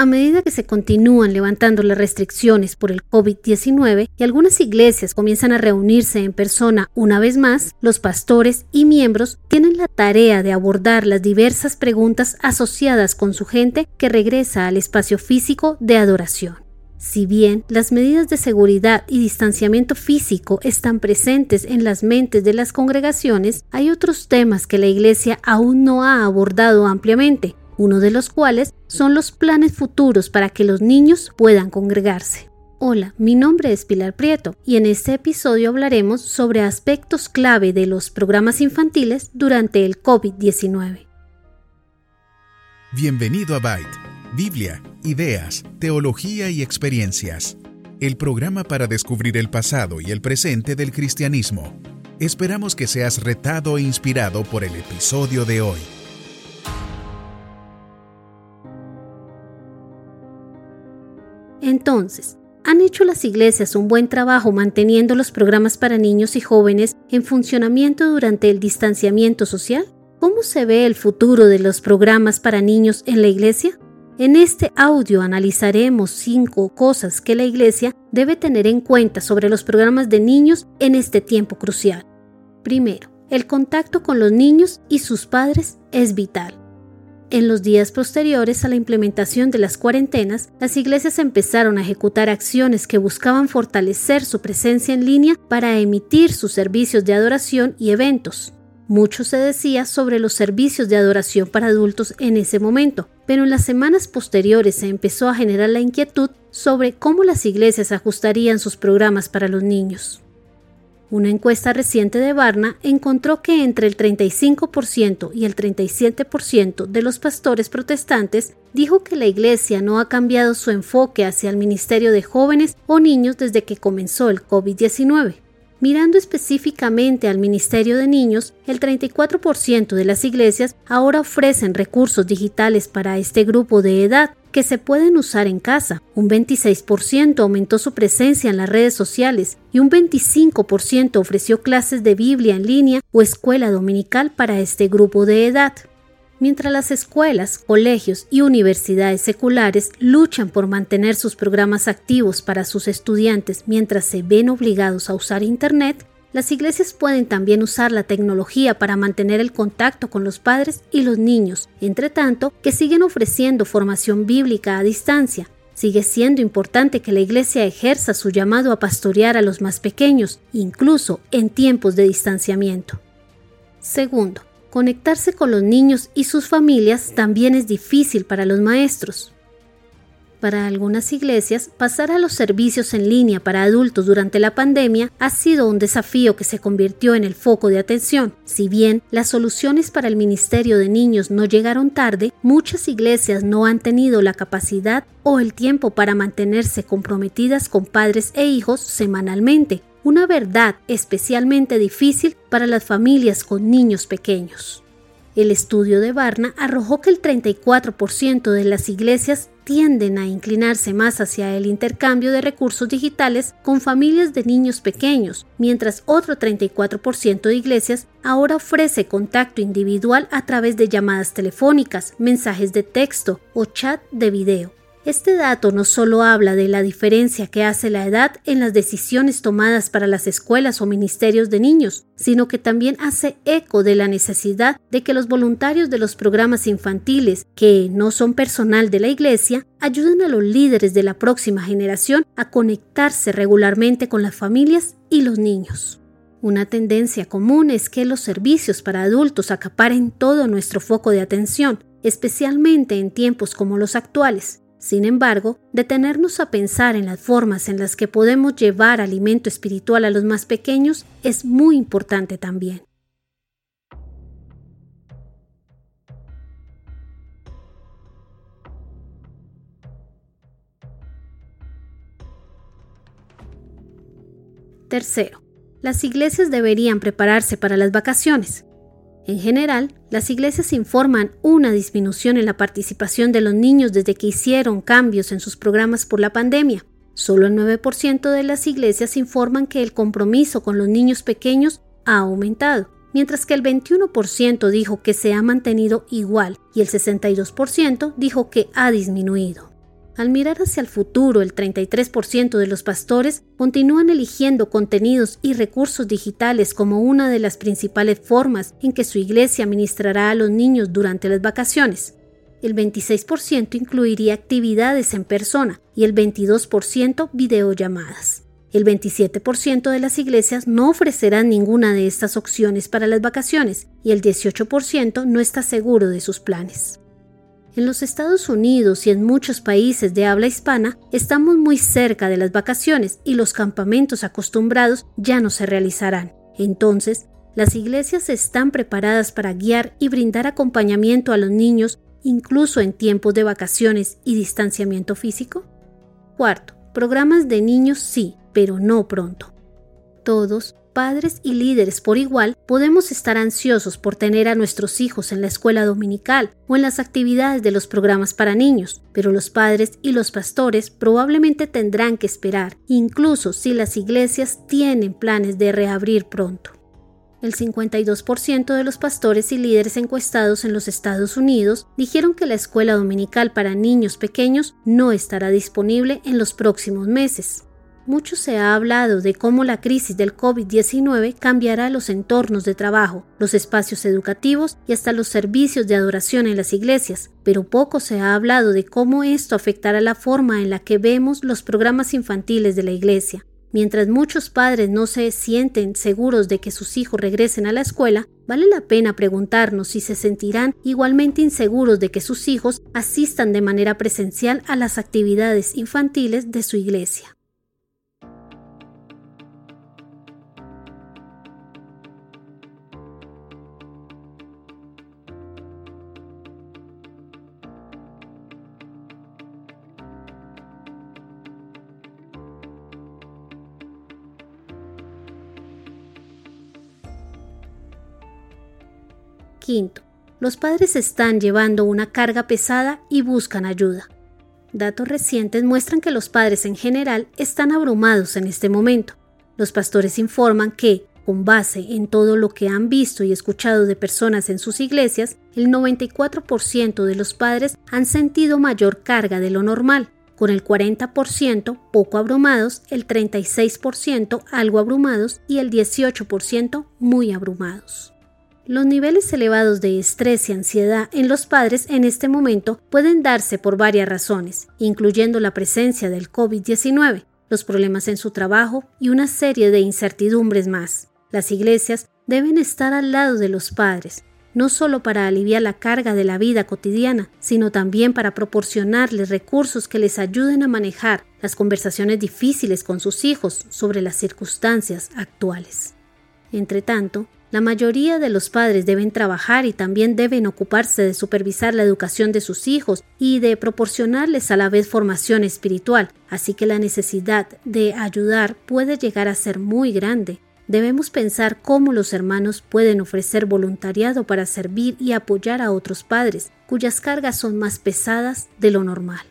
A medida que se continúan levantando las restricciones por el COVID-19 y algunas iglesias comienzan a reunirse en persona una vez más, los pastores y miembros tienen la tarea de abordar las diversas preguntas asociadas con su gente que regresa al espacio físico de adoración. Si bien las medidas de seguridad y distanciamiento físico están presentes en las mentes de las congregaciones, hay otros temas que la Iglesia aún no ha abordado ampliamente, uno de los cuales son los planes futuros para que los niños puedan congregarse. Hola, mi nombre es Pilar Prieto y en este episodio hablaremos sobre aspectos clave de los programas infantiles durante el COVID-19. Bienvenido a Byte, Biblia, ideas, teología y experiencias. El programa para descubrir el pasado y el presente del cristianismo. Esperamos que seas retado e inspirado por el episodio de hoy. Entonces, ¿han hecho las iglesias un buen trabajo manteniendo los programas para niños y jóvenes en funcionamiento durante el distanciamiento social? ¿Cómo se ve el futuro de los programas para niños en la iglesia? En este audio analizaremos cinco cosas que la iglesia debe tener en cuenta sobre los programas de niños en este tiempo crucial. Primero, el contacto con los niños y sus padres es vital. En los días posteriores a la implementación de las cuarentenas, las iglesias empezaron a ejecutar acciones que buscaban fortalecer su presencia en línea para emitir sus servicios de adoración y eventos. Mucho se decía sobre los servicios de adoración para adultos en ese momento, pero en las semanas posteriores se empezó a generar la inquietud sobre cómo las iglesias ajustarían sus programas para los niños. Una encuesta reciente de Barna encontró que entre el 35% y el 37% de los pastores protestantes dijo que la Iglesia no ha cambiado su enfoque hacia el ministerio de jóvenes o niños desde que comenzó el COVID-19. Mirando específicamente al Ministerio de Niños, el 34% de las iglesias ahora ofrecen recursos digitales para este grupo de edad, que se pueden usar en casa. Un 26% aumentó su presencia en las redes sociales y un 25% ofreció clases de Biblia en línea o escuela dominical para este grupo de edad. Mientras las escuelas, colegios y universidades seculares luchan por mantener sus programas activos para sus estudiantes mientras se ven obligados a usar Internet, las iglesias pueden también usar la tecnología para mantener el contacto con los padres y los niños, entre tanto que siguen ofreciendo formación bíblica a distancia. Sigue siendo importante que la iglesia ejerza su llamado a pastorear a los más pequeños, incluso en tiempos de distanciamiento. Segundo, conectarse con los niños y sus familias también es difícil para los maestros. Para algunas iglesias, pasar a los servicios en línea para adultos durante la pandemia ha sido un desafío que se convirtió en el foco de atención. Si bien las soluciones para el ministerio de niños no llegaron tarde, muchas iglesias no han tenido la capacidad o el tiempo para mantenerse comprometidas con padres e hijos semanalmente, una verdad especialmente difícil para las familias con niños pequeños. El estudio de Barna arrojó que el 34% de las iglesias tienden a inclinarse más hacia el intercambio de recursos digitales con familias de niños pequeños, mientras otro 34% de iglesias ahora ofrece contacto individual a través de llamadas telefónicas, mensajes de texto o chat de video. Este dato no solo habla de la diferencia que hace la edad en las decisiones tomadas para las escuelas o ministerios de niños, sino que también hace eco de la necesidad de que los voluntarios de los programas infantiles, que no son personal de la Iglesia, ayuden a los líderes de la próxima generación a conectarse regularmente con las familias y los niños. Una tendencia común es que los servicios para adultos acaparen todo nuestro foco de atención, especialmente en tiempos como los actuales. Sin embargo, detenernos a pensar en las formas en las que podemos llevar alimento espiritual a los más pequeños es muy importante también. Tercero, las iglesias deberían prepararse para las vacaciones. En general, las iglesias informan una disminución en la participación de los niños desde que hicieron cambios en sus programas por la pandemia. Solo el 9% de las iglesias informan que el compromiso con los niños pequeños ha aumentado, mientras que el 21% dijo que se ha mantenido igual y el 62% dijo que ha disminuido. Al mirar hacia el futuro, el 33% de los pastores continúan eligiendo contenidos y recursos digitales como una de las principales formas en que su iglesia ministrará a los niños durante las vacaciones. El 26% incluiría actividades en persona y el 22% videollamadas. El 27% de las iglesias no ofrecerán ninguna de estas opciones para las vacaciones y el 18% no está seguro de sus planes. En los Estados Unidos y en muchos países de habla hispana estamos muy cerca de las vacaciones y los campamentos acostumbrados ya no se realizarán. Entonces, las iglesias están preparadas para guiar y brindar acompañamiento a los niños incluso en tiempos de vacaciones y distanciamiento físico. Cuarto, programas de niños sí, pero no pronto. Todos padres y líderes por igual podemos estar ansiosos por tener a nuestros hijos en la escuela dominical o en las actividades de los programas para niños, pero los padres y los pastores probablemente tendrán que esperar, incluso si las iglesias tienen planes de reabrir pronto. El 52% de los pastores y líderes encuestados en los Estados Unidos dijeron que la escuela dominical para niños pequeños no estará disponible en los próximos meses. Mucho se ha hablado de cómo la crisis del COVID-19 cambiará los entornos de trabajo, los espacios educativos y hasta los servicios de adoración en las iglesias, pero poco se ha hablado de cómo esto afectará la forma en la que vemos los programas infantiles de la iglesia. Mientras muchos padres no se sienten seguros de que sus hijos regresen a la escuela, vale la pena preguntarnos si se sentirán igualmente inseguros de que sus hijos asistan de manera presencial a las actividades infantiles de su iglesia. Quinto, los padres están llevando una carga pesada y buscan ayuda. Datos recientes muestran que los padres en general están abrumados en este momento. Los pastores informan que, con base en todo lo que han visto y escuchado de personas en sus iglesias, el 94% de los padres han sentido mayor carga de lo normal, con el 40% poco abrumados, el 36% algo abrumados y el 18% muy abrumados. Los niveles elevados de estrés y ansiedad en los padres en este momento pueden darse por varias razones, incluyendo la presencia del COVID-19, los problemas en su trabajo y una serie de incertidumbres más. Las iglesias deben estar al lado de los padres, no solo para aliviar la carga de la vida cotidiana, sino también para proporcionarles recursos que les ayuden a manejar las conversaciones difíciles con sus hijos sobre las circunstancias actuales. Entre tanto, la mayoría de los padres deben trabajar y también deben ocuparse de supervisar la educación de sus hijos y de proporcionarles a la vez formación espiritual, así que la necesidad de ayudar puede llegar a ser muy grande. Debemos pensar cómo los hermanos pueden ofrecer voluntariado para servir y apoyar a otros padres, cuyas cargas son más pesadas de lo normal.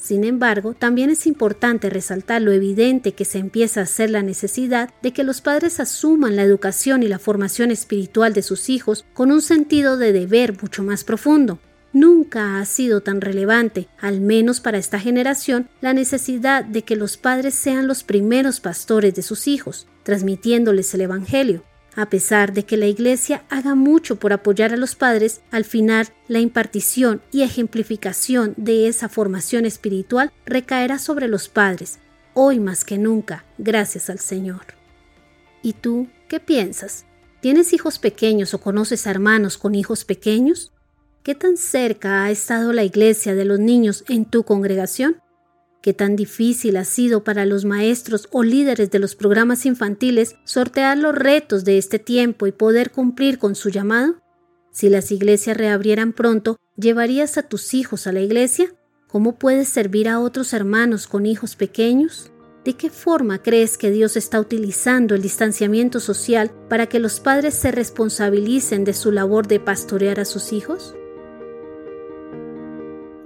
Sin embargo, también es importante resaltar lo evidente que se empieza a hacer la necesidad de que los padres asuman la educación y la formación espiritual de sus hijos con un sentido de deber mucho más profundo. Nunca ha sido tan relevante, al menos para esta generación, la necesidad de que los padres sean los primeros pastores de sus hijos, transmitiéndoles el Evangelio. A pesar de que la Iglesia haga mucho por apoyar a los padres, al final la impartición y ejemplificación de esa formación espiritual recaerá sobre los padres, hoy más que nunca, gracias al Señor. ¿Y tú qué piensas? ¿Tienes hijos pequeños o conoces hermanos con hijos pequeños? ¿Qué tan cerca ha estado la iglesia de los niños en tu congregación? ¿Qué tan difícil ha sido para los maestros o líderes de los programas infantiles sortear los retos de este tiempo y poder cumplir con su llamado? Si las iglesias reabrieran pronto, ¿llevarías a tus hijos a la iglesia? ¿Cómo puedes servir a otros hermanos con hijos pequeños? ¿De qué forma crees que Dios está utilizando el distanciamiento social para que los padres se responsabilicen de su labor de pastorear a sus hijos?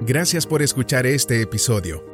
Gracias por escuchar este episodio.